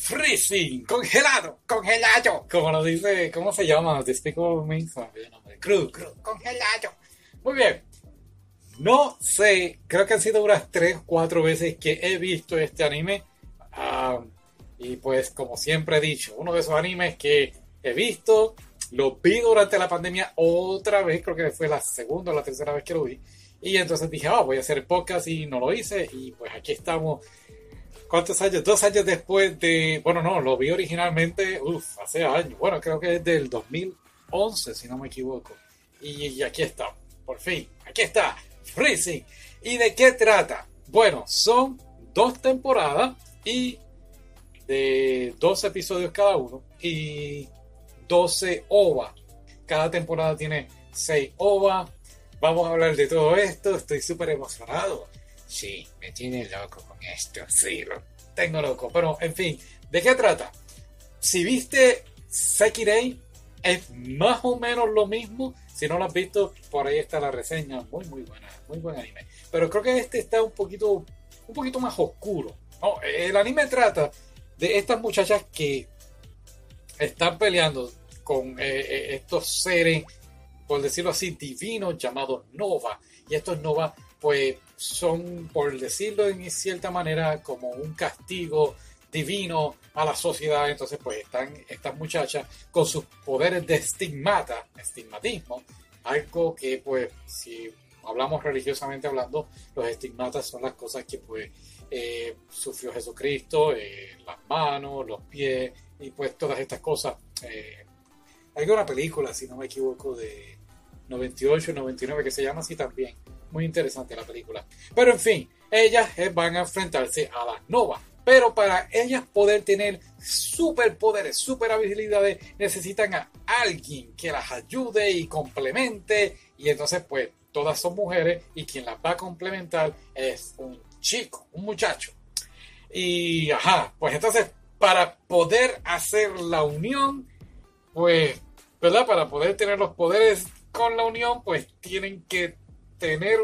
freezing, congelado, congelado. Como lo dice, ¿cómo se llama? Despicable Me, nombre. Cru, cru, congelado. Muy bien. No sé, creo que han sido unas 3 4 veces que he visto este anime. Ah, y pues, como siempre he dicho, uno de esos animes que he visto, lo vi durante la pandemia otra vez, creo que fue la segunda o la tercera vez que lo vi. Y entonces dije, ah, voy a hacer podcast y no lo hice. Y pues aquí estamos. ¿Cuántos años? Dos años después de. Bueno, no, lo vi originalmente, uff, hace años. Bueno, creo que es del 2011, si no me equivoco. Y, aquí está, por fin. Aquí está, Freezing. ¿Y de qué trata? Bueno, son dos temporadas y de dos episodios cada uno y 12 OVA. Cada temporada tiene 6 OVA. Vamos a hablar de todo esto. Estoy súper emocionado. Sí, me tiene loco con esto. Sí, lo tengo loco. Pero, en fin, ¿de qué trata? Si viste Sekirei, es más o menos lo mismo. Si no lo has visto, por ahí está la reseña. Muy, muy buena. Muy buen anime. Pero creo que este está un poquito, un poquito más oscuro. No, el anime trata de estas muchachas que están peleando con eh, eh, estos seres, por decirlo así, divinos llamados Nova. Y estos Nova, pues, son, por decirlo en cierta manera, como un castigo divino a la sociedad. Entonces, pues, están estas muchachas con sus poderes de estigmata, estigmatismo, algo que, pues, si hablamos religiosamente hablando, los estigmatas son las cosas que, pues, eh, sufrió Jesucristo, eh, las manos, los pies y pues todas estas cosas. Eh, hay una película, si no me equivoco, de 98, 99 que se llama así también. Muy interesante la película. Pero en fin, ellas van a enfrentarse a las novas. Pero para ellas poder tener superpoderes, super habilidades, necesitan a alguien que las ayude y complemente. Y entonces, pues, todas son mujeres y quien las va a complementar es un chico, un muchacho. Y, ajá, pues entonces, para poder hacer la unión, pues, ¿verdad? Para poder tener los poderes con la unión, pues tienen que tener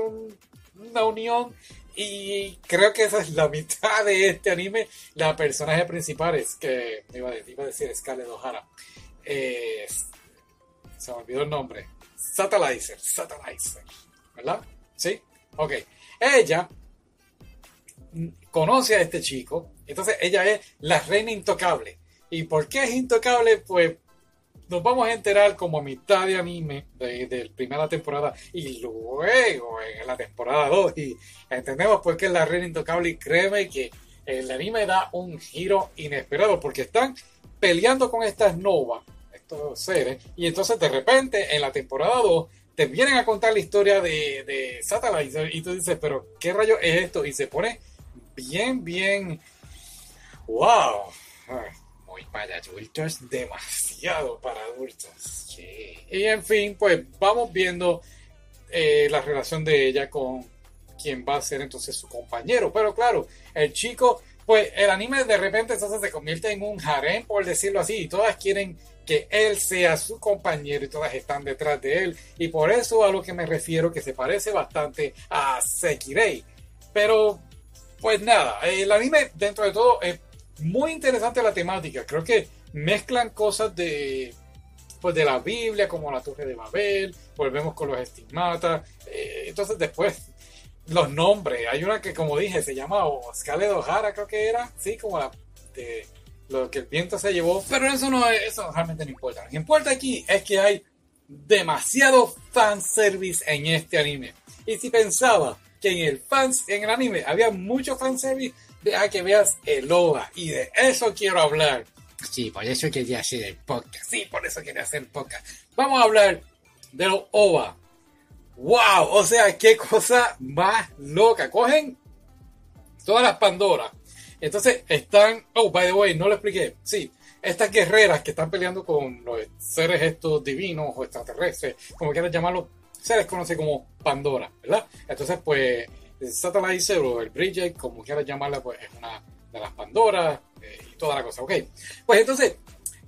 una unión. Y creo que esa es la mitad de este anime. La personaje principal es que, iba a iba a decir Scarlett O'Hara. se me olvidó el nombre. Satalizer, Satalizer, ¿verdad? ¿Sí? Ok. Ella conoce a este chico, entonces ella es la reina intocable. ¿Y por qué es intocable? Pues nos vamos a enterar como mitad de anime de, la primera temporada y luego en la temporada 2 y entendemos por qué es la reina intocable y créeme que el anime da un giro inesperado porque están peleando con estas novas, estos seres, y entonces de repente en la temporada 2 te vienen a contar la historia de, de Satellite y tú dices, pero ¿qué rayo es esto? Y se pone bien, bien. ¡Wow! Muy para adultos, demasiado para adultos. Y en fin, pues vamos viendo eh, la relación de ella con quien va a ser entonces su compañero. Pero claro, el chico, pues el anime de repente entonces se convierte en un harem, por decirlo así, y todas quieren que él sea su compañero y todas están detrás de él. Y por eso a lo que me refiero que se parece bastante a Sekirei. Pero pues nada, el anime dentro de todo es muy interesante la temática. Creo que mezclan cosas de pues de la Biblia como la Torre de Babel, volvemos con los estigmatas. Eh, entonces después los nombres, hay una que como dije se llama Scarlett creo que era, sí, como la de lo que el viento se llevó, pero eso no eso realmente no importa. Lo que importa aquí es que hay demasiado fanservice en este anime. Y si pensaba que en el fans, en el anime había mucho fanservice, deja que veas el OVA. Y de eso quiero hablar. Sí, por eso quería hacer el podcast. Sí, por eso quería hacer el podcast. Vamos a hablar de los OVA. ¡Wow! O sea, qué cosa más loca. Cogen todas las Pandoras. Entonces están. Oh, by the way, no lo expliqué. Sí, estas guerreras que están peleando con los seres estos divinos o extraterrestres, como quieras llamarlo, se les conoce como Pandora, ¿verdad? Entonces, pues, Satellite o el Bridget, como quieras llamarla, pues es una de las Pandoras eh, y toda la cosa, ¿ok? Pues entonces,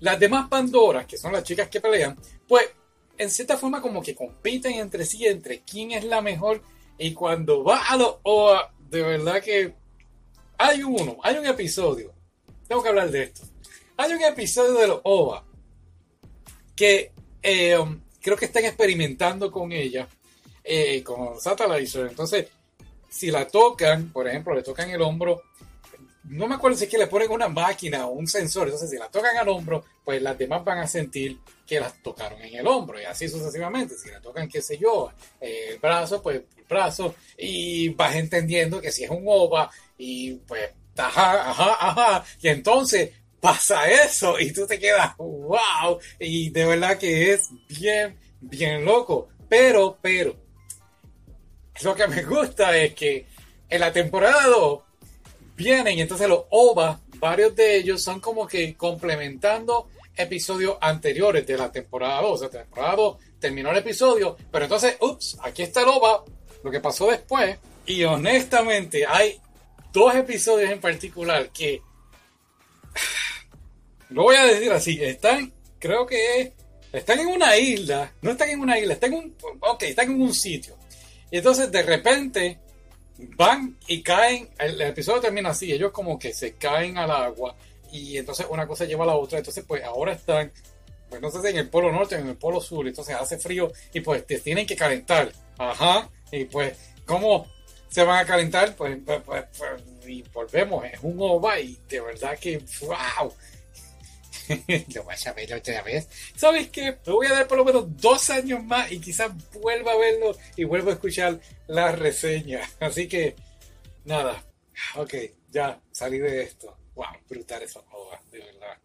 las demás Pandoras, que son las chicas que pelean, pues en cierta forma como que compiten entre sí, entre quién es la mejor. Y cuando va a los OA, de verdad que hay uno, hay un episodio tengo que hablar de esto. Hay un episodio de los OVA que eh, um, creo que están experimentando con ella, eh, con Satellite. Entonces, si la tocan, por ejemplo, le tocan el hombro, no me acuerdo si es que le ponen una máquina o un sensor, entonces si la tocan al hombro, pues las demás van a sentir que las tocaron en el hombro y así sucesivamente. Si la tocan, qué sé yo, el brazo, pues el brazo, y vas entendiendo que si es un OVA y pues, ajá, ajá, ajá, y entonces pasa eso y tú te quedas, wow, y de verdad que es bien, bien loco. Pero, pero, lo que me gusta es que en la temporada 2 vienen y entonces los OVA, varios de ellos son como que complementando episodios anteriores de la temporada 2. O sea, temporada 2 terminó el episodio, pero entonces, ups, aquí está el OVA, lo que pasó después. Y honestamente, hay dos episodios en particular que, lo voy a decir así, están, creo que están en una isla, no están en una isla, están en un, ok, están en un sitio. Y entonces de repente van y caen, el, episodio termina así, ellos como que se caen al agua y entonces una cosa lleva a la otra, entonces pues ahora están, pues no sé si en el polo norte o en el polo sur, entonces hace frío y pues te tienen que calentar, ajá, y pues ¿cómo se van a calentar? Pues, pues, pues, pues y volvemos, es un OVA y de verdad que, wow, lo vas a ver otra vez. ¿Sabes qué? Me voy a dar por lo menos dos años más y quizás vuelva a verlo y vuelva a escuchar la reseña. Así que, nada. Ok, ya salí de esto. Wow, brutal eso, de verdad.